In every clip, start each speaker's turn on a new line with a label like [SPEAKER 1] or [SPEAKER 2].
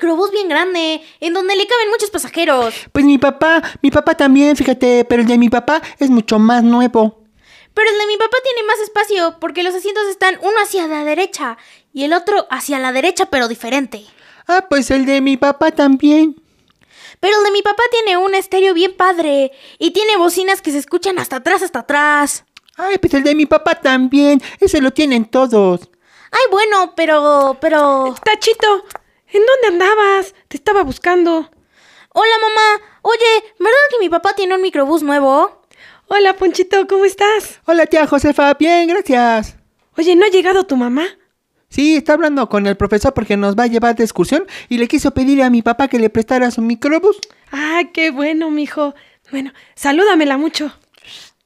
[SPEAKER 1] Microbús bien grande, en donde le caben muchos pasajeros.
[SPEAKER 2] Pues mi papá, mi papá también, fíjate, pero el de mi papá es mucho más nuevo.
[SPEAKER 1] Pero el de mi papá tiene más espacio, porque los asientos están uno hacia la derecha y el otro hacia la derecha, pero diferente.
[SPEAKER 2] Ah, pues el de mi papá también.
[SPEAKER 1] Pero el de mi papá tiene un estéreo bien padre y tiene bocinas que se escuchan hasta atrás, hasta atrás.
[SPEAKER 2] Ay, pues el de mi papá también. Ese lo tienen todos.
[SPEAKER 1] Ay, bueno, pero, pero...
[SPEAKER 3] Tachito, ¿en dónde andabas? Te estaba buscando.
[SPEAKER 1] Hola, mamá. Oye, ¿verdad que mi papá tiene un microbús nuevo?
[SPEAKER 3] Hola, Ponchito, ¿cómo estás?
[SPEAKER 2] Hola, tía Josefa. Bien, gracias.
[SPEAKER 3] Oye, ¿no ha llegado tu mamá?
[SPEAKER 2] Sí, está hablando con el profesor porque nos va a llevar de excursión y le quiso pedir a mi papá que le prestara su microbús.
[SPEAKER 3] Ah, qué bueno, mijo. Bueno, salúdamela mucho.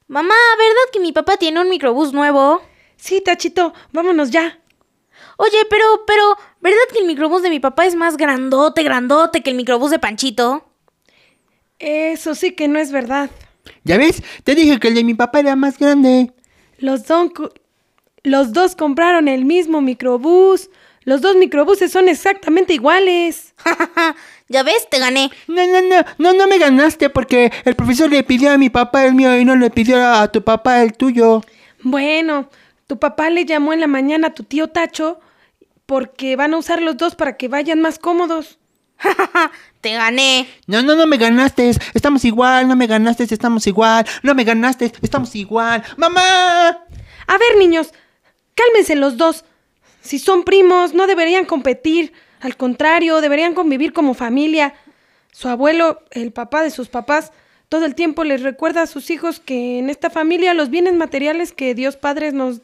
[SPEAKER 1] Mamá, ¿verdad que mi papá tiene un microbús nuevo?
[SPEAKER 3] Sí, Tachito, vámonos ya.
[SPEAKER 1] Oye, pero, pero, ¿verdad que el microbús de mi papá es más grandote, grandote que el microbús de Panchito?
[SPEAKER 3] Eso sí que no es verdad.
[SPEAKER 2] ¿Ya ves? Te dije que el de mi papá era más grande.
[SPEAKER 3] Los, don los dos compraron el mismo microbús. Los dos microbuses son exactamente iguales.
[SPEAKER 1] ya ves, te gané.
[SPEAKER 2] No, no, no, no, no me ganaste porque el profesor le pidió a mi papá el mío y no le pidió a tu papá el tuyo.
[SPEAKER 3] Bueno, tu papá le llamó en la mañana a tu tío Tacho porque van a usar los dos para que vayan más cómodos.
[SPEAKER 1] te gané.
[SPEAKER 2] No, no, no me ganaste. Estamos igual, no me ganaste, estamos igual. No me ganaste, estamos igual. ¡Mamá!
[SPEAKER 3] A ver, niños, cálmense los dos. Si son primos, no deberían competir. Al contrario, deberían convivir como familia. Su abuelo, el papá de sus papás, todo el tiempo les recuerda a sus hijos que en esta familia los bienes materiales que Dios Padre nos...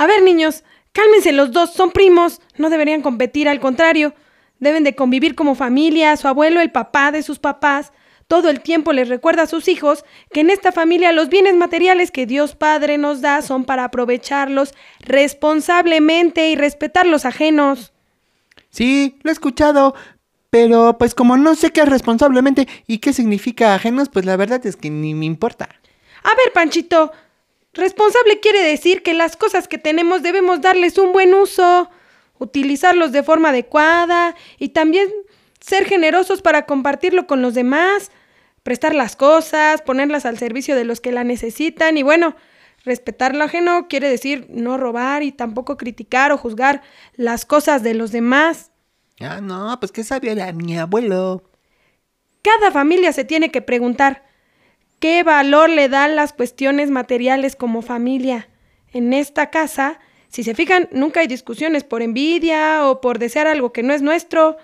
[SPEAKER 3] A ver, niños, cálmense los dos, son primos, no deberían competir, al contrario, deben de convivir como familia, su abuelo, el papá de sus papás, todo el tiempo les recuerda a sus hijos que en esta familia los bienes materiales que Dios Padre nos da son para aprovecharlos responsablemente y respetar los ajenos.
[SPEAKER 2] Sí, lo he escuchado. Pero pues como no sé qué es responsablemente y qué significa ajenos, pues la verdad es que ni me importa.
[SPEAKER 3] A ver, Panchito, responsable quiere decir que las cosas que tenemos debemos darles un buen uso, utilizarlos de forma adecuada y también ser generosos para compartirlo con los demás, prestar las cosas, ponerlas al servicio de los que la necesitan y bueno, respetar lo ajeno quiere decir no robar y tampoco criticar o juzgar las cosas de los demás.
[SPEAKER 2] Ah, no, pues qué sabía era mi abuelo.
[SPEAKER 3] Cada familia se tiene que preguntar qué valor le dan las cuestiones materiales como familia. En esta casa, si se fijan, nunca hay discusiones por envidia o por desear algo que no es nuestro.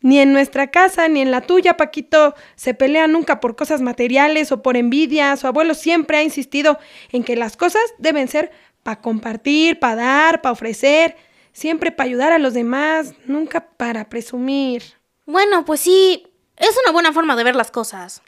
[SPEAKER 3] Ni en nuestra casa, ni en la tuya, Paquito, se pelea nunca por cosas materiales o por envidia. Su abuelo siempre ha insistido en que las cosas deben ser para compartir, para dar, para ofrecer, siempre para ayudar a los demás, nunca para presumir.
[SPEAKER 1] Bueno, pues sí, es una buena forma de ver las cosas.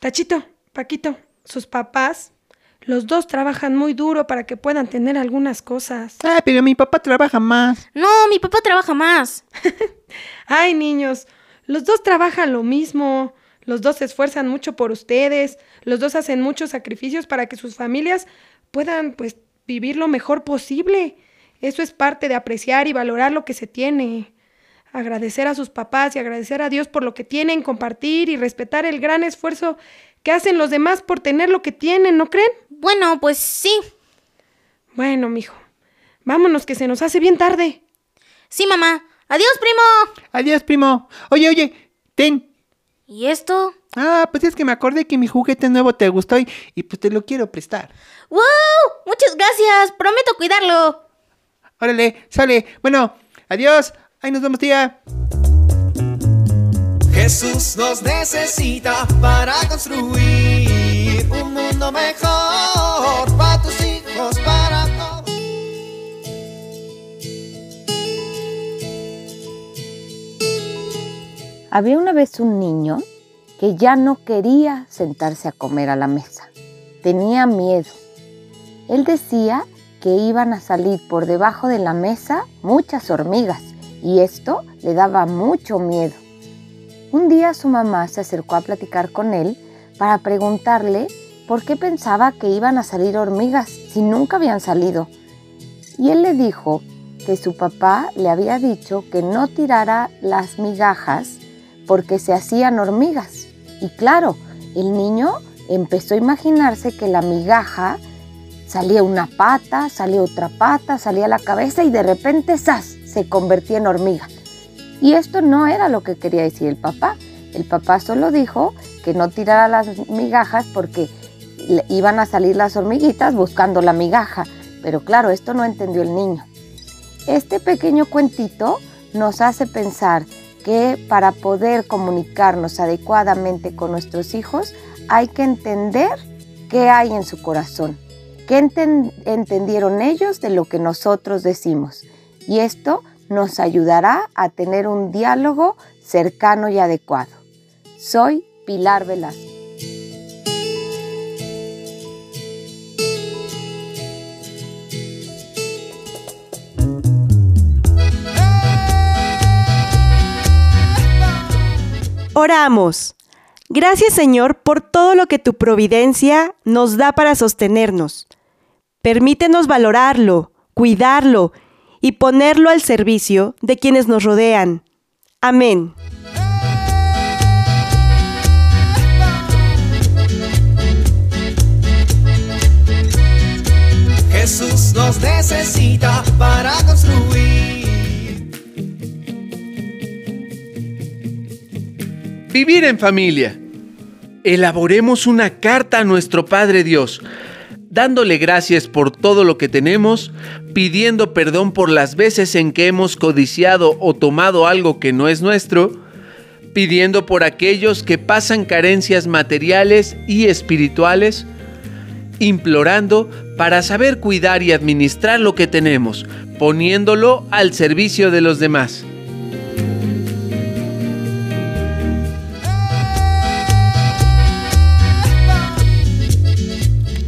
[SPEAKER 3] Tachito, Paquito, sus papás, los dos trabajan muy duro para que puedan tener algunas cosas.
[SPEAKER 2] Ah, pero mi papá trabaja más.
[SPEAKER 1] No, mi papá trabaja más.
[SPEAKER 3] Ay, niños, los dos trabajan lo mismo. Los dos se esfuerzan mucho por ustedes. Los dos hacen muchos sacrificios para que sus familias puedan, pues, vivir lo mejor posible. Eso es parte de apreciar y valorar lo que se tiene. Agradecer a sus papás y agradecer a Dios por lo que tienen, compartir y respetar el gran esfuerzo que hacen los demás por tener lo que tienen, ¿no creen?
[SPEAKER 1] Bueno, pues sí.
[SPEAKER 3] Bueno, mijo, vámonos que se nos hace bien tarde.
[SPEAKER 1] Sí, mamá. Adiós, primo.
[SPEAKER 2] Adiós, primo. Oye, oye, ten.
[SPEAKER 1] ¿Y esto?
[SPEAKER 2] Ah, pues es que me acordé que mi juguete nuevo te gustó y, y pues te lo quiero prestar.
[SPEAKER 1] ¡Wow! Muchas gracias. Prometo cuidarlo.
[SPEAKER 2] Órale, sale. Bueno, adiós. Ahí nos vemos, tía.
[SPEAKER 4] Jesús nos necesita para construir un mundo mejor para tus hijos, para todos.
[SPEAKER 5] Había una vez un niño que ya no quería sentarse a comer a la mesa. Tenía miedo. Él decía que iban a salir por debajo de la mesa muchas hormigas y esto le daba mucho miedo. Un día su mamá se acercó a platicar con él para preguntarle por qué pensaba que iban a salir hormigas si nunca habían salido. Y él le dijo que su papá le había dicho que no tirara las migajas porque se hacían hormigas. Y claro, el niño empezó a imaginarse que la migaja salía una pata, salía otra pata, salía la cabeza y de repente ¡zas! se convertía en hormiga. Y esto no era lo que quería decir el papá. El papá solo dijo que no tirara las migajas porque iban a salir las hormiguitas buscando la migaja. Pero claro, esto no entendió el niño. Este pequeño cuentito nos hace pensar que para poder comunicarnos adecuadamente con nuestros hijos hay que entender qué hay en su corazón, qué enten- entendieron ellos de lo que nosotros decimos. Y esto nos ayudará a tener un diálogo cercano y adecuado. Soy Pilar Velasco.
[SPEAKER 6] Oramos. Gracias Señor por todo lo que tu providencia nos da para sostenernos. Permítenos valorarlo, cuidarlo y ponerlo al servicio de quienes nos rodean. Amén.
[SPEAKER 4] Jesús nos necesita para construir.
[SPEAKER 7] Vivir en familia. Elaboremos una carta a nuestro Padre Dios, dándole gracias por todo lo que tenemos, pidiendo perdón por las veces en que hemos codiciado o tomado algo que no es nuestro, pidiendo por aquellos que pasan carencias materiales y espirituales, implorando para saber cuidar y administrar lo que tenemos, poniéndolo al servicio de los demás.